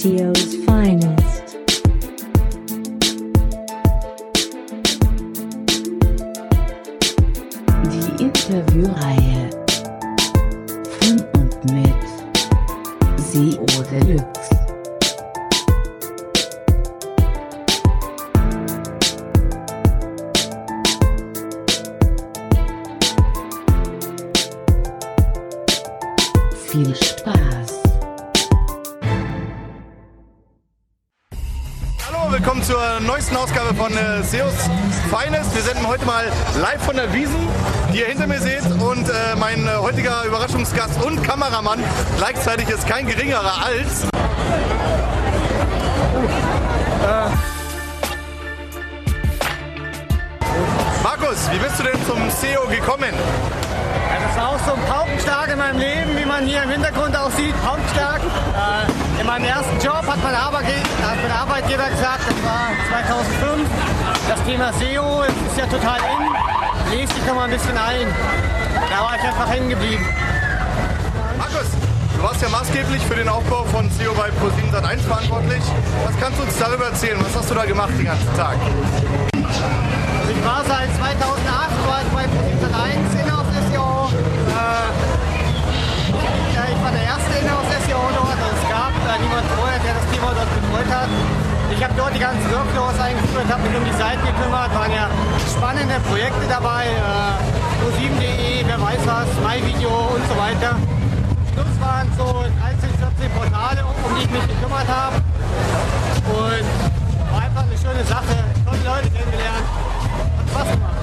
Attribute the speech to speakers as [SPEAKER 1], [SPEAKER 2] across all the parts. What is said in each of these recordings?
[SPEAKER 1] SEO's finest. Die Interviewreihe von und mit Deluxe. Viel
[SPEAKER 2] willkommen zur neuesten Ausgabe von äh, SEOs Finest. Wir senden heute mal live von der Wiesen, die ihr hinter mir seht. Und äh, mein äh, heutiger Überraschungsgast und Kameramann gleichzeitig ist kein geringerer als. Markus, wie bist du denn zum SEO gekommen?
[SPEAKER 3] Das war auch so ein Paukenschlag in meinem Leben, wie man hier im Hintergrund auch sieht. Paukenschlag. Äh, in meinem ersten Job hat mein, Arbeitgeber gesagt, das war 2005, das Thema SEO ist ja total in. Lest dich doch ein bisschen ein. Da war ich einfach hängen geblieben.
[SPEAKER 2] Markus, du warst ja maßgeblich für den Aufbau von SEO bei Pro7 Sat1 verantwortlich. Was kannst du uns darüber erzählen? Was hast du da gemacht den ganzen Tag?
[SPEAKER 3] Hat. Ich habe dort die ganzen Workflows eingeführt, habe mich um die Seiten gekümmert, waren ja spannende Projekte dabei. Äh, Pro7.de, wer weiß was, MyVideo und so weiter. Schluss waren so 13, 14 Portale, um die ich mich gekümmert habe. Und war einfach eine schöne Sache. Tolle Leute kennengelernt. Hat Spaß gemacht.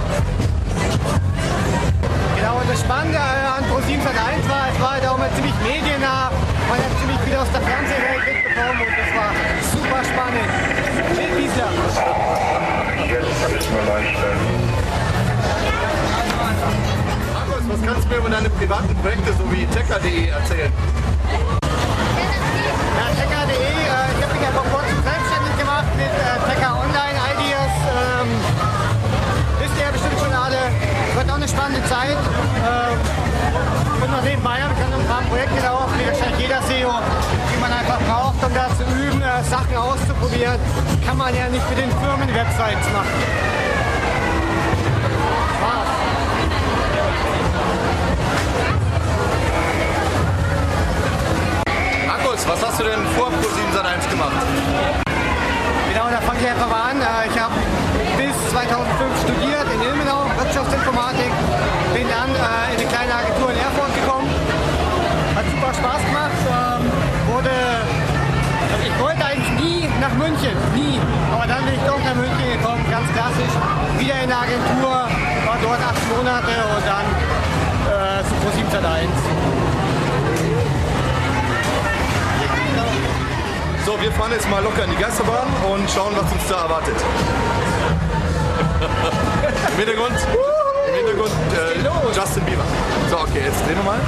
[SPEAKER 3] Genau, und das Spannende an Pro7 Sat1 war, es war halt auch mal ziemlich mediennah. Man hat ziemlich viel aus der Fernsehwelt mitbekommen und spannend. Bill Wiesler.
[SPEAKER 4] Jetzt ist mal einstellen.
[SPEAKER 2] Markus, was kannst du mir über deine privaten Projekte sowie Tecker.de erzählen?
[SPEAKER 3] Ja, Tecker.de, äh, ich habe mich ja vor kurzem selbstständig gemacht mit äh, Tecker Online Ideas. Ähm, wisst ihr ja bestimmt schon alle. Wird auch eine spannende Zeit. Ähm, bin noch nebenbei, habe ich ein paar Projekte laufen, Sachen auszuprobieren. Kann man ja nicht für den Firmen Websites machen. Spaß.
[SPEAKER 2] Markus, was hast du denn vor Pro7 Sat1 gemacht?
[SPEAKER 3] Genau, da fange ich einfach mal München, nie. Aber dann bin ich doch nach München gekommen, ganz klassisch. Wieder in der Agentur, war dort acht Monate und dann äh, zu Pro7 Sat1.
[SPEAKER 2] So, wir fahren jetzt mal locker in die Geisterbahn und schauen, was uns da erwartet. Im Hintergrund, im Hintergrund äh, Justin Bieber. So, okay, jetzt drehen wir mal.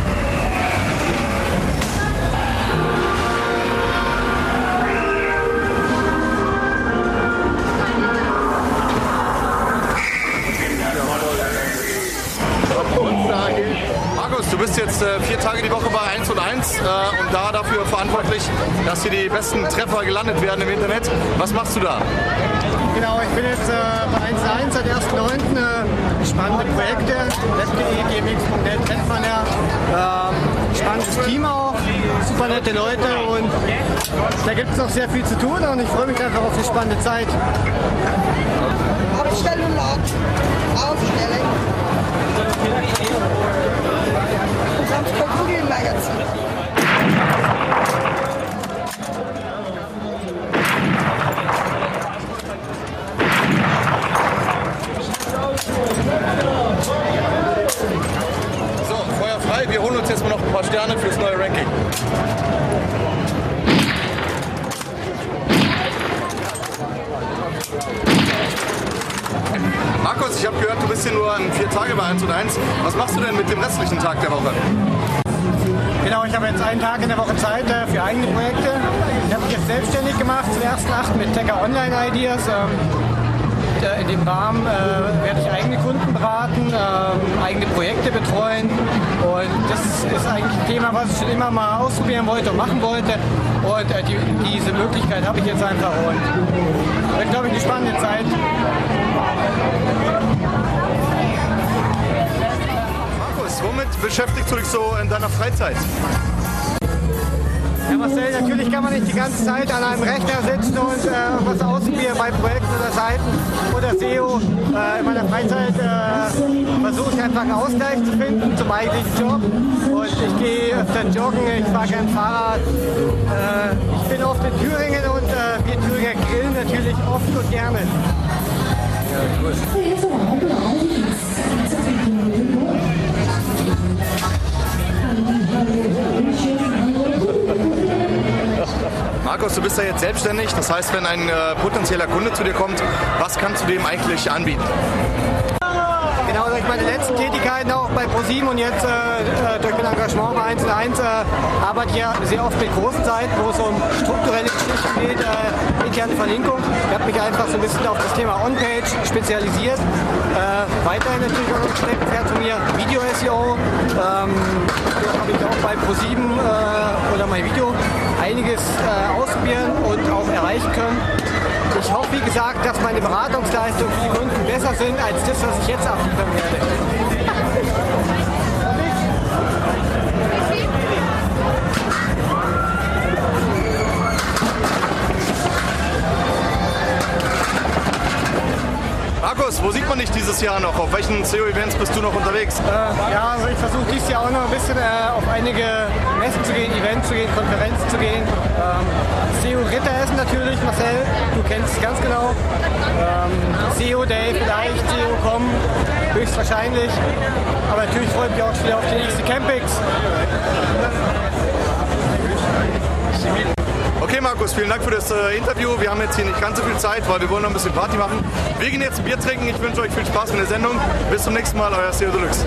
[SPEAKER 2] Du bist jetzt äh, vier Tage die Woche bei 1 und 1 äh, und da dafür verantwortlich, dass hier die besten Treffer gelandet werden im Internet. Was machst du da?
[SPEAKER 3] Genau, ich bin jetzt äh, bei 1.1 seit 1.9. Äh, spannende Projekte. Web.de, gmx.net kennt man ja. Ähm, spannendes Team auch, super nette Leute und da gibt es noch sehr viel zu tun und ich freue mich einfach auf die spannende Zeit.
[SPEAKER 5] Aufstellung laut.
[SPEAKER 2] Markus, ich habe gehört, du bist hier nur an vier Tage bei 1 und 1. Was machst du denn mit dem restlichen Tag der Woche?
[SPEAKER 3] Genau, ich habe jetzt einen Tag in der Woche Zeit äh, für eigene Projekte. Ich habe mich jetzt selbstständig gemacht zum ersten Acht mit Tecker Online Ideas. Äh, in dem Rahmen äh, werde ich eigene Kunden beraten, ähm, eigene Projekte betreuen Und das ist eigentlich ein Thema, was ich schon immer mal ausprobieren wollte und machen wollte. Und äh, die, diese Möglichkeit habe ich jetzt einfach. Und wird, glaube ich, eine spannende Zeit.
[SPEAKER 2] Markus, womit beschäftigst du dich so in deiner Freizeit?
[SPEAKER 3] Ja, Marcel, natürlich kann man nicht die ganze Zeit an einem Rechner sitzen und äh, was ausprobieren bei Projekten oder Seiten oder SEO. Äh, in meiner Freizeit äh, versuche ich einfach einen Ausgleich zu finden zum eigentlichen Job. Und ich gehe öfter joggen, ich fahre gern Fahrrad. Äh, ich bin oft in Thüringen und äh, wir Thüringer grillen natürlich oft und gerne.
[SPEAKER 2] Markus, du bist ja jetzt selbstständig. Das heißt, wenn ein äh, potenzieller Kunde zu dir kommt, was kannst du dem eigentlich anbieten?
[SPEAKER 3] Genau, durch meine letzten Tätigkeiten auch bei ProSieben und jetzt äh, äh, durch mein Engagement bei 1 1 äh, arbeite ich ja sehr oft mit großen Seiten, wo es um strukturelle Geschichten geht, äh, interne Verlinkung. Ich habe mich einfach so ein bisschen auf das Thema On-Page spezialisiert. Äh, weiterhin natürlich auch ein Steckenpferd von mir, Video-SEO. Ähm, habe ich auch bei ProSieben äh, oder Video einiges äh, ausprobieren und auch erreichen können. Ich hoffe, wie gesagt, dass meine Beratungsleistungen für die Kunden besser sind als das, was ich jetzt abliefern werde.
[SPEAKER 2] Dieses Jahr noch? Auf welchen SEO-Events bist du noch unterwegs?
[SPEAKER 3] Äh, ja, also ich versuche dieses Jahr auch noch ein bisschen äh, auf einige Messen zu gehen, Events zu gehen, Konferenzen zu gehen. Ähm, SEO Ritteressen natürlich, Marcel, du kennst es ganz genau. Ähm, SEO Day vielleicht, SEO.com, höchstwahrscheinlich. Aber natürlich freue ich mich auch schon wieder auf die nächste Campix.
[SPEAKER 2] Okay, Markus, vielen Dank für das äh, Interview. Wir haben jetzt hier nicht ganz so viel Zeit, weil wir wollen noch ein bisschen Party machen. Wir gehen jetzt ein Bier trinken. Ich wünsche euch viel Spaß mit der Sendung. Bis zum nächsten Mal, euer SEO Deluxe.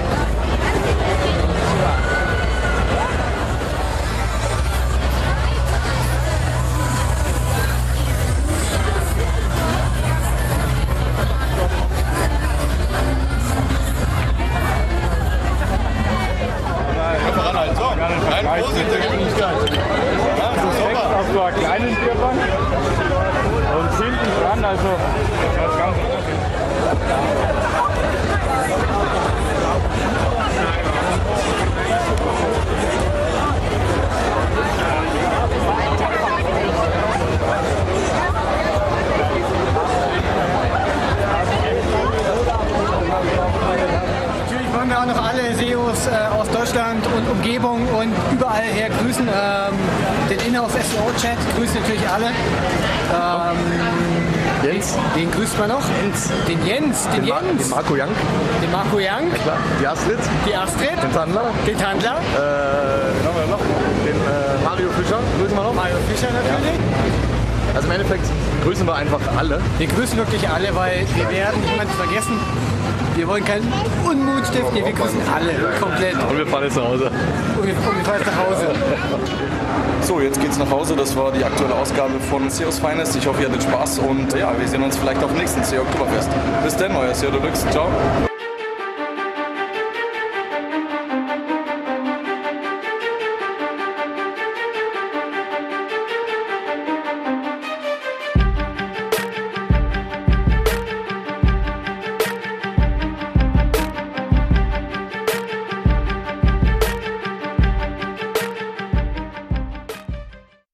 [SPEAKER 3] Wollen wir auch noch alle SEOs äh, aus Deutschland und Umgebung und überall her grüßen. Ähm, den Inhouse SEO Chat grüßen natürlich alle. Ähm,
[SPEAKER 2] Jens,
[SPEAKER 3] den grüßt man noch.
[SPEAKER 2] Jens.
[SPEAKER 3] Den Jens, den,
[SPEAKER 2] den,
[SPEAKER 3] Jens,
[SPEAKER 2] den Marco Young,
[SPEAKER 3] den Marco Young,
[SPEAKER 2] klar, die Astrid,
[SPEAKER 3] die Astrid,
[SPEAKER 2] den Tandler,
[SPEAKER 3] den Tandler,
[SPEAKER 2] äh, wen haben wir noch? Den äh, Mario Fischer, grüßen wir noch.
[SPEAKER 3] Mario Fischer natürlich.
[SPEAKER 2] Also im Endeffekt grüßen wir einfach alle.
[SPEAKER 3] Wir grüßen wirklich alle, weil wir werden niemanden vergessen. Wir wollen keinen Unmut stiften, wir grüßen alle komplett.
[SPEAKER 2] Und wir fahren jetzt nach Hause.
[SPEAKER 3] Und wir, und wir fahren jetzt nach Hause.
[SPEAKER 6] So, jetzt geht's nach Hause. Das war die aktuelle Ausgabe von SEOs Finest. Ich hoffe, ihr hattet Spaß und ja, wir sehen uns vielleicht auf dem nächsten SEO Oktoberfest. Bis dann, euer SEO Deluxe. Ciao.